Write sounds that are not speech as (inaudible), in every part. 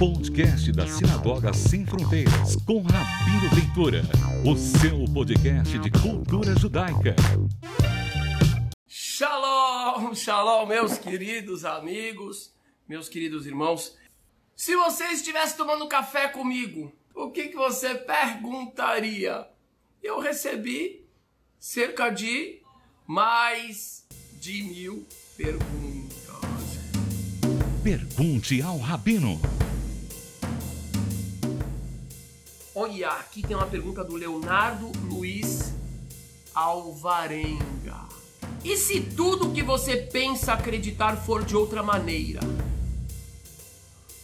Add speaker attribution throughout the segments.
Speaker 1: podcast da Sinagoga Sem Fronteiras, com Rabino Ventura, o seu podcast de cultura judaica.
Speaker 2: Shalom, shalom, meus queridos amigos, meus queridos irmãos. Se você estivesse tomando café comigo, o que, que você perguntaria? Eu recebi cerca de mais de mil perguntas.
Speaker 1: Pergunte ao Rabino.
Speaker 2: Olha, aqui tem uma pergunta do Leonardo Luiz Alvarenga. E se tudo que você pensa acreditar for de outra maneira?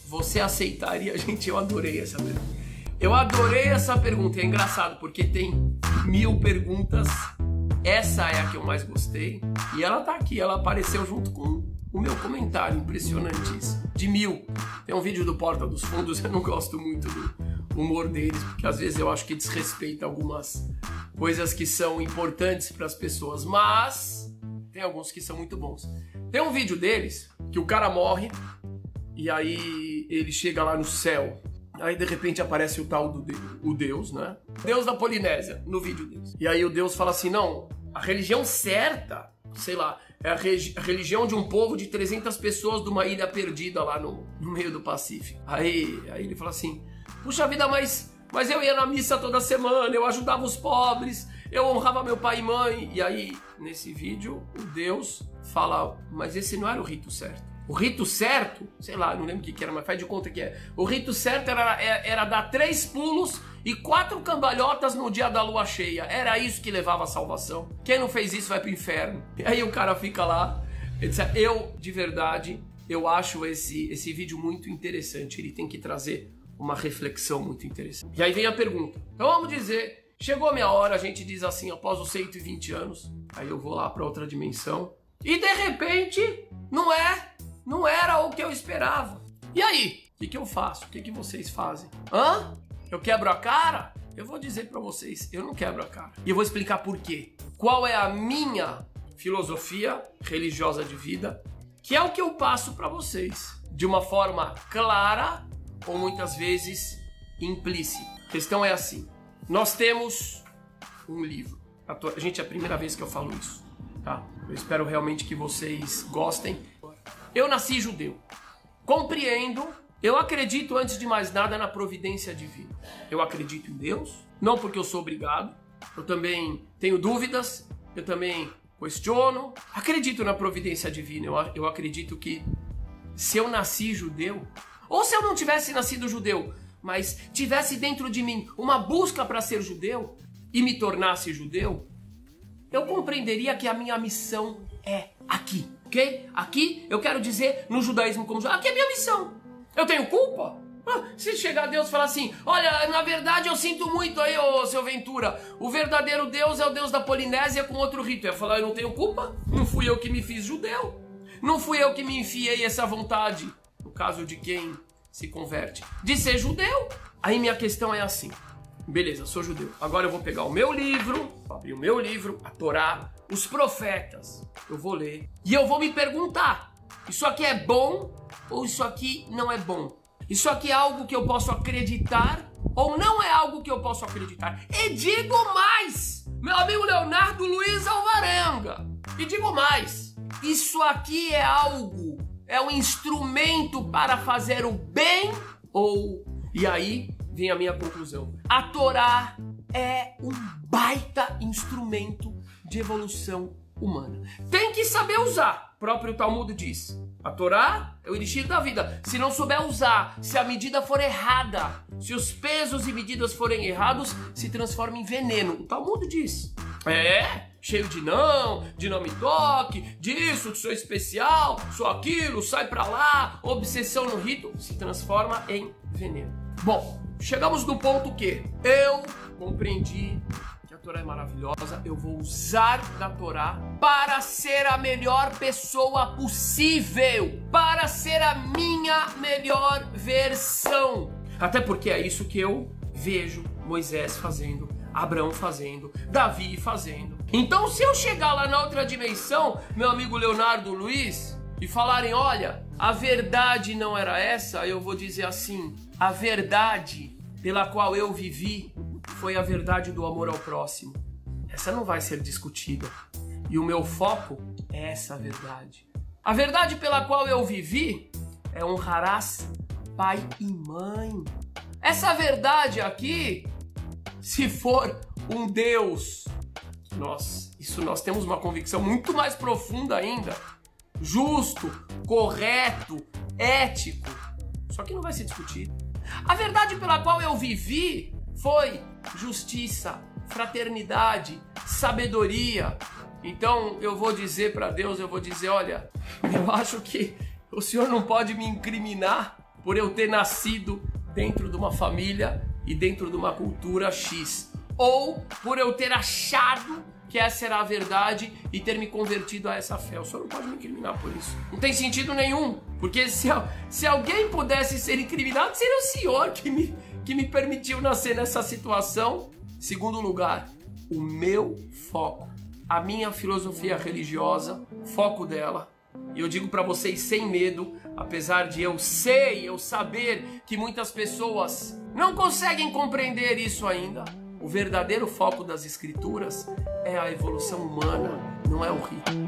Speaker 2: Você aceitaria? (laughs) Gente, eu adorei essa pergunta. Eu adorei essa pergunta. É engraçado porque tem mil perguntas. Essa é a que eu mais gostei. E ela tá aqui, ela apareceu junto com o meu comentário. Impressionante isso. De mil. Tem um vídeo do Porta dos Fundos, (laughs) eu não gosto muito do humor deles, porque às vezes eu acho que desrespeita algumas coisas que são importantes para as pessoas. Mas tem alguns que são muito bons. Tem um vídeo deles que o cara morre e aí ele chega lá no céu. Aí de repente aparece o tal do Deus, o Deus, né? Deus da Polinésia no vídeo deles. E aí o Deus fala assim: "Não, a religião certa, sei lá, é a, a, religião de um povo de 300 pessoas de uma ilha perdida lá no, no meio do Pacífico". Aí, aí ele fala assim: "Puxa vida, mas mas eu ia na missa toda semana, eu ajudava os pobres, eu honrava meu pai e mãe". E aí, nesse vídeo, o Deus fala: "Mas esse não era o rito certo". O rito certo, sei lá, não lembro o que, era, mas faz de conta que é. O rito certo era, era dar três pulos e quatro cambalhotas no dia da lua cheia. Era isso que levava a salvação. Quem não fez isso vai pro inferno. E aí o cara fica lá. Eu, de verdade, eu acho esse, esse vídeo muito interessante. Ele tem que trazer uma reflexão muito interessante. E aí vem a pergunta. Então vamos dizer, chegou a minha hora, a gente diz assim, após os 120 anos, aí eu vou lá para outra dimensão. E de repente, não é não era o que eu esperava. E aí? O que, que eu faço? O que, que vocês fazem? Hã? Eu quebro a cara? Eu vou dizer para vocês, eu não quebro a cara. E eu vou explicar por quê. Qual é a minha filosofia religiosa de vida, que é o que eu passo para vocês, de uma forma clara ou muitas vezes implícita. A questão é assim: nós temos um livro. A gente é a primeira vez que eu falo isso, tá? Eu espero realmente que vocês gostem eu nasci judeu. Compreendo, eu acredito antes de mais nada na providência divina. Eu acredito em Deus, não porque eu sou obrigado. Eu também tenho dúvidas, eu também questiono. Acredito na providência divina. Eu, eu acredito que se eu nasci judeu, ou se eu não tivesse nascido judeu, mas tivesse dentro de mim uma busca para ser judeu e me tornasse judeu, eu compreenderia que a minha missão é aqui ok? Aqui eu quero dizer no judaísmo como aqui é minha missão. Eu tenho culpa? Ah, se chegar Deus e falar assim, olha, na verdade eu sinto muito aí, ô seu Ventura, o verdadeiro Deus é o Deus da Polinésia com outro rito. Eu ia falar, eu não tenho culpa, não fui eu que me fiz judeu, não fui eu que me enfiei essa vontade, caso de quem se converte, de ser judeu. Aí minha questão é assim, beleza, sou judeu, agora eu vou pegar o meu livro, abrir o meu livro, a Torá, os profetas. Eu vou ler e eu vou me perguntar: isso aqui é bom ou isso aqui não é bom? Isso aqui é algo que eu posso acreditar ou não é algo que eu posso acreditar? E digo mais, meu amigo Leonardo Luiz Alvarenga. E digo mais, isso aqui é algo, é um instrumento para fazer o bem ou e aí vem a minha conclusão. A Torá é um baita instrumento de evolução humana. Tem que saber usar. Próprio Talmud diz. A Torá é o elixir da vida. Se não souber usar, se a medida for errada, se os pesos e medidas forem errados, se transforma em veneno. O Talmud diz. É, cheio de não, de não me toque, disso, que sou especial, sou aquilo, sai pra lá, obsessão no rito, se transforma em veneno. Bom, chegamos no ponto que eu compreendi Torá é maravilhosa, eu vou usar da Torá para ser a melhor pessoa possível, para ser a minha melhor versão. Até porque é isso que eu vejo Moisés fazendo, Abraão fazendo, Davi fazendo. Então, se eu chegar lá na outra dimensão, meu amigo Leonardo Luiz, e falarem: olha, a verdade não era essa, eu vou dizer assim: a verdade pela qual eu vivi foi a verdade do amor ao próximo. Essa não vai ser discutida. E o meu foco é essa verdade. A verdade pela qual eu vivi é honrarás pai e mãe. Essa verdade aqui, se for um Deus, nós, isso nós temos uma convicção muito mais profunda ainda, justo, correto, ético, só que não vai ser discutido. A verdade pela qual eu vivi foi justiça, fraternidade, sabedoria. Então eu vou dizer para Deus, eu vou dizer, olha, eu acho que o Senhor não pode me incriminar por eu ter nascido dentro de uma família e dentro de uma cultura X, ou por eu ter achado que essa era a verdade e ter me convertido a essa fé. O senhor não pode me incriminar por isso. Não tem sentido nenhum. Porque se, se alguém pudesse ser incriminado, seria o senhor que me, que me permitiu nascer nessa situação. Segundo lugar, o meu foco, a minha filosofia religiosa, foco dela. E eu digo para vocês sem medo, apesar de eu sei, eu saber que muitas pessoas não conseguem compreender isso ainda o verdadeiro foco das escrituras é a evolução humana, não é o rito.